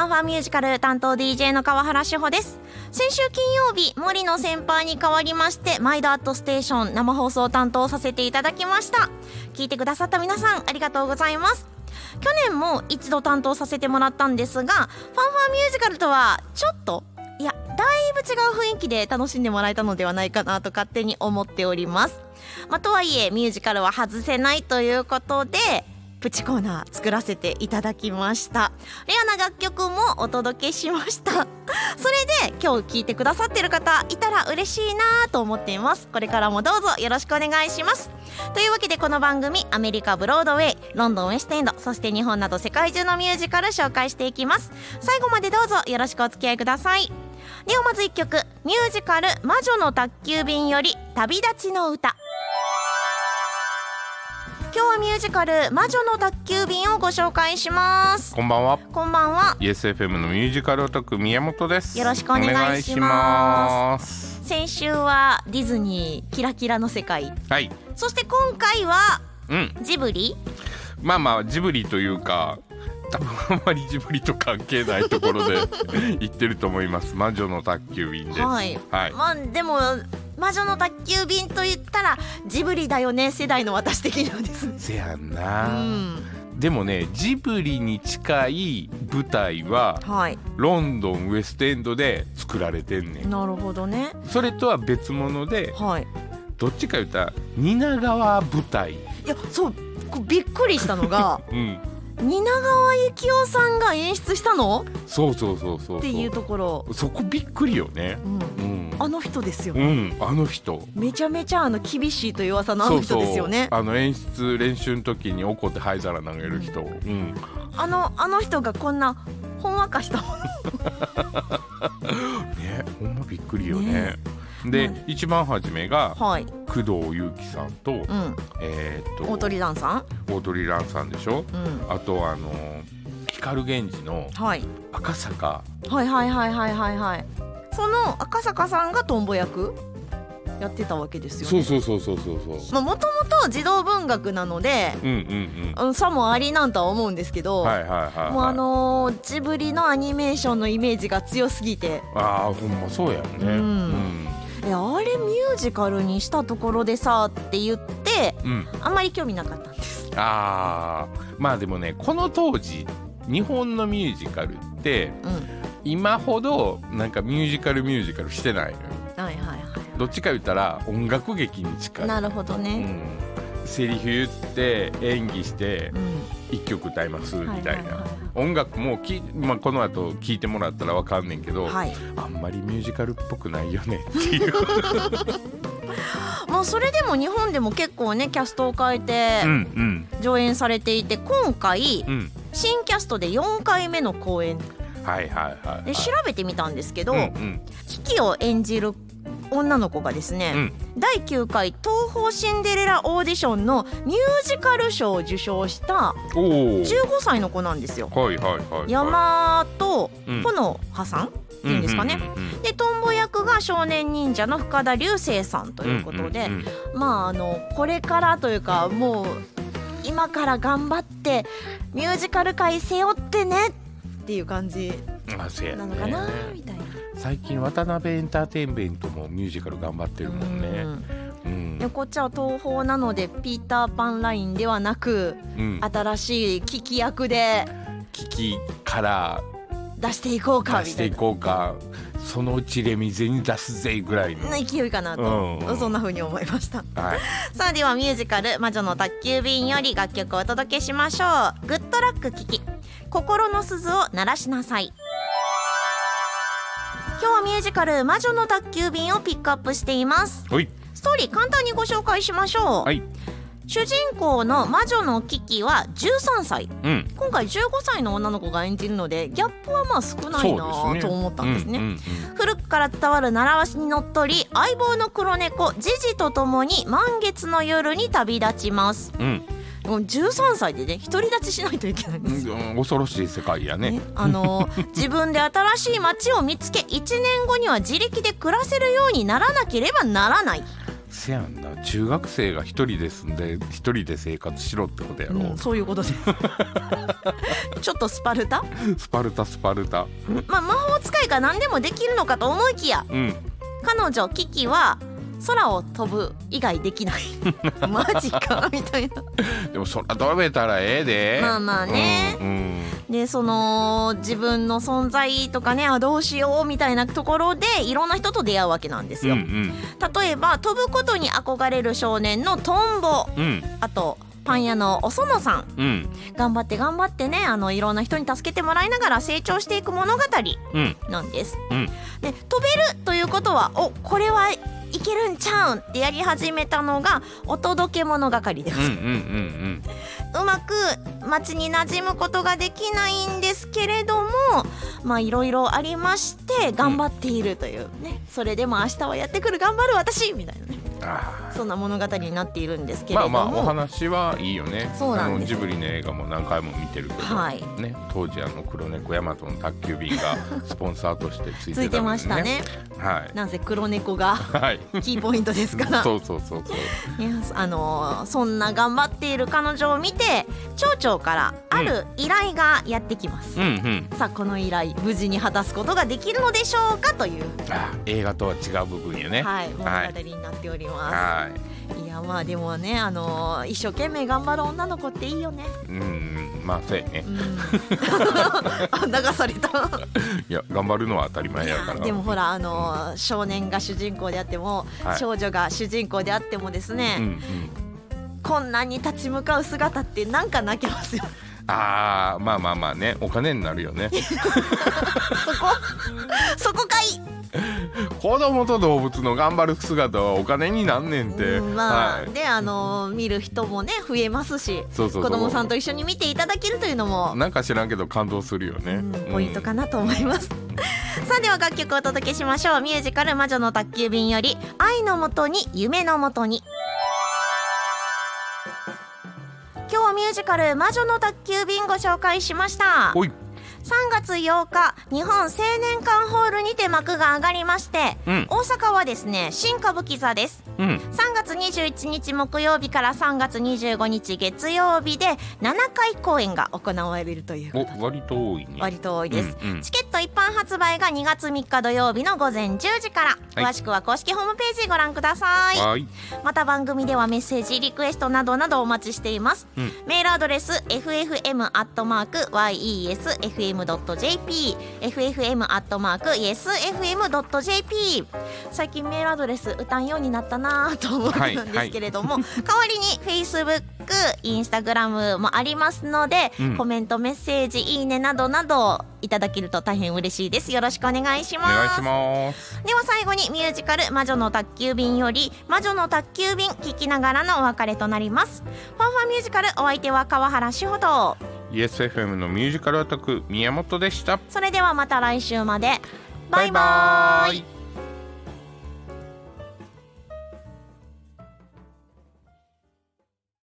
ファンファンミュージカル担当 DJ の川原志保です。先週金曜日森の先輩に代わりましてマイドアットステーション生放送担当させていただきました。聞いてくださった皆さんありがとうございます。去年も一度担当させてもらったんですがファンファンミュージカルとはちょっといやだいぶ違う雰囲気で楽しんでもらえたのではないかなと勝手に思っております。まあ、とはいえミュージカルは外せないということでプチコーナー作らせていただきました。レアな楽曲もお届けしました。それで今日聞いてくださってる方いたら嬉しいなと思っています。これからもどうぞよろしくお願いします。というわけでこの番組アメリカブロードウェイロンドンウェストエンドそして日本など世界中のミュージカル紹介していきます。最後までどうぞよろしくお付き合いください。ではまず1曲。ミュージカル「魔女の宅急便」より「旅立ちの歌」今日はミュージカル魔女の宅急便をご紹介します。こんばんは。こんばんは。ESFM のミュージカルオタク宮本です。よろしくお願いします。先週はディズニーキラキラの世界。はい。そして今回はうん。ジブリ？まあまあジブリというか多分あんまりジブリと関係ないところで 言ってると思います。魔女の宅急便です。はい、はい、まあでも魔女の宅急便と言ったらジブリだよね世代の私的にはですね。せやんうな、ん。でもねジブリに近い舞台ははい。ロンドンウェストエンドで作られてんねん。なるほどね。それとは別物ではい。どっちか言ったら蜷川舞台。いやそうこびっくりしたのが うん蜷川幸雄さんが演出したの？そうそうそうそうっていうところ、そこびっくりよね。うん、うん。あの人ですようん。あの人。めちゃめちゃあの厳しいという噂のあの人ですよね。あの演出練習の時に怒って灰皿投げる人、うん。あのあの人がこんなほんわかした。も ねほんまびっくりよね。ねで、うん一番初めがのはい。工藤祐樹さんと、うん。えーっと大鳥蘭さん？大鳥蘭さんでしょ？うん。あとあの光源氏のはい。赤坂。はいはいはいはいはいはい。その赤坂さんがトンボ役？やってたわけですよね。そうそうそうそうそうそう。まあもともと児童文学なので、うんうんうん、さもありなんとは思うんですけど、うんはいはいはい、はい、もうあのージブリのアニメーションのイメージが強すぎて。あーほんまそうやんね。うんえあれミュージカルにしたところでさって言ってうん、うんあんまり興味なかったんです。あー。まあでもねこの当時日本のミュージカルってうん。今ほどなんかミュージカルミュージカルしてないのよ。はいはいはどっちか言ったら音楽劇に近い。いなるほどね。うん、セリフ言って演技してうん。一曲歌いますみたいな、はいはいはい音楽もき、まあ、この後聞いてもらったらわかんねんけど、はい。あんまりミュージカルっぽくないよねっていう、まあそれでも日本でも結構ねキャストを変えて上演されていて今回うん。新キャストで4回目の公演。はいはいはい、はい、で調べてみたんですけど、うんうん。キキを演じる女の子がですね、うん。第9回東宝シンデレラオーディションのミュージカル賞を受賞したおお15歳の子なんですよ。はいはいはいはい。山とうん。ほのはさんっていうんですかね。うんうんうんでトンボ役が少年忍者の深田流星さんということで、うんうんまああのこれからというかもう今から頑張ってミュージカル界背負ってねっていう感じなのかな、ねみたいな。最近渡辺エンターテインメントもミュージカル頑張ってるもんね。うん。うん。でこっちは東宝なのでピーターパンラインではなくうん。新しい聞き役で危機から出していこうか出したていこうか。そのうちレミゼに出すぜぐらいの。勢いかなと、うんうん。そんな風に思いました。はい。さあではミュージカル「魔女の宅急便」より楽曲をお届けしましょう。グッドラック聞き。心の鈴を鳴らしなさい今日はミュージカル「魔女の宅急便」をピックアップしています。ストーリー簡単にご紹介しましょう、はい。主人公の魔女のキキは13歳。うん。今回15歳の女の子が演じるのでギャップはまあ少ないなね。と思ったんですね。うんうん。古くから伝わる習わしにのっとり相棒の黒猫ジジと共に満月の夜に旅立ちます。うんもう13歳でね独り立ちしないといけないんです。よ、うん、恐ろしい世界やね。ね、あの 自分で新しい街を見つけ1年後には自力で暮らせるようにならなければならない。せやんな。中学生が一人で住んで一人で生活しろってことやろ、うん、そういうことです。ちょっとスパルタ？スパルタスパルタ。まあ魔法使いが何でもできるのかと思いきやうん。彼女キキは空を飛ぶ以外できない。マジかみたいな。でもそら飛べたらええで。まあまあね。うんうん。でその自分の存在とかねあどうしようみたいなところでいろんな人と出会うわけなんですよ、うん例えば飛ぶことに憧れる少年のトンボ。うんうん。あとパン屋のお園さん。うん。頑張って頑張ってねあのいろんな人に助けてもらいながら成長していく物語うん。なんです。うん。で飛べるということはおこれはいけるんちゃうんってやり始めたのがお届け物係でございうんうんうん。ます。うまく街に馴染むことができないんですけれどもまあいろいろありまして頑張っているというね、それでも明日はやってくる。頑張る私みたいなねそんな物語になっているんですけーれども、まあまあお話はいいよね。そうなんですあのジブリの映画も何回も見てるけど、はい。ね、当時あの黒猫ヤマトの宅急便がスポンサーとしてついてたついてましたね。はい。なぜ黒猫がはい。キーポイントですか？ら そうそうそうそう。いやあのーそんな頑張っている彼女を見て町長からある依頼がやってきます、うんうん。さあこの依頼無事に果たすことができるのでしょうかという、あ映画とは違う部分よね。はい、物語はいになっておりまはい。す、い、やまあでもねあのー一生懸命頑張る女の子っていいよね。うんうんまあそうやね。うん。あ流された。いや頑張るのは当たり前やから。でもほらあのー少年が主人公であっても、はい。少女が主人公であってもですね、うんうん困難に立ち向かう姿ってなんか泣けますよ。あーまあまあまあねお金になるよね。そこそこかい。子供と動物の頑張る姿はお金になんねんて、うんまあ、はい。であの見る人もね増えますしそうそうそう。子供さんと一緒に見ていただけるというのも、なんか知らんけど感動するよね、うん。ポイントかなと思います、さあでは楽曲をお届けしましょう。ミュージカル「魔女の宅急便」より「愛のもとに夢のもとに」ミュージカル「魔女の宅急便」ご紹介しました。ほい。3月8日日本青年館ホールにて幕が上がりまして、うん。大阪はですね新歌舞伎座ですうん。3月21日木曜日から3月25日月曜日で7回公演が行われるということ。割と多いね。割と多いです、うんうん。チケット一般発売が2月3日土曜日の午前10時から、はい。詳しくは公式ホームページご覧ください。はい。また番組ではメッセージリクエストなどなどお待ちしています、うん。メールアドレス ffm.yesfm.jp ffm.yesfm.jp 最近メールアドレス歌んようになったなぁと思はいうんですけれども、代わりに Facebook インスタグラムもありますので、うん。コメントメッセージいいねなどなどいただけると大変嬉しいです。よろしくお願いします。お願いします。では最後にミュージカル「魔女の宅急便」より「魔女の宅急便」聞きながらのお別れとなります。ファンファンミュージカルお相手は川原志穂と。ESFM のミュージカルアタック宮本でした。それではまた来週まで。バイババイ。バーイーイ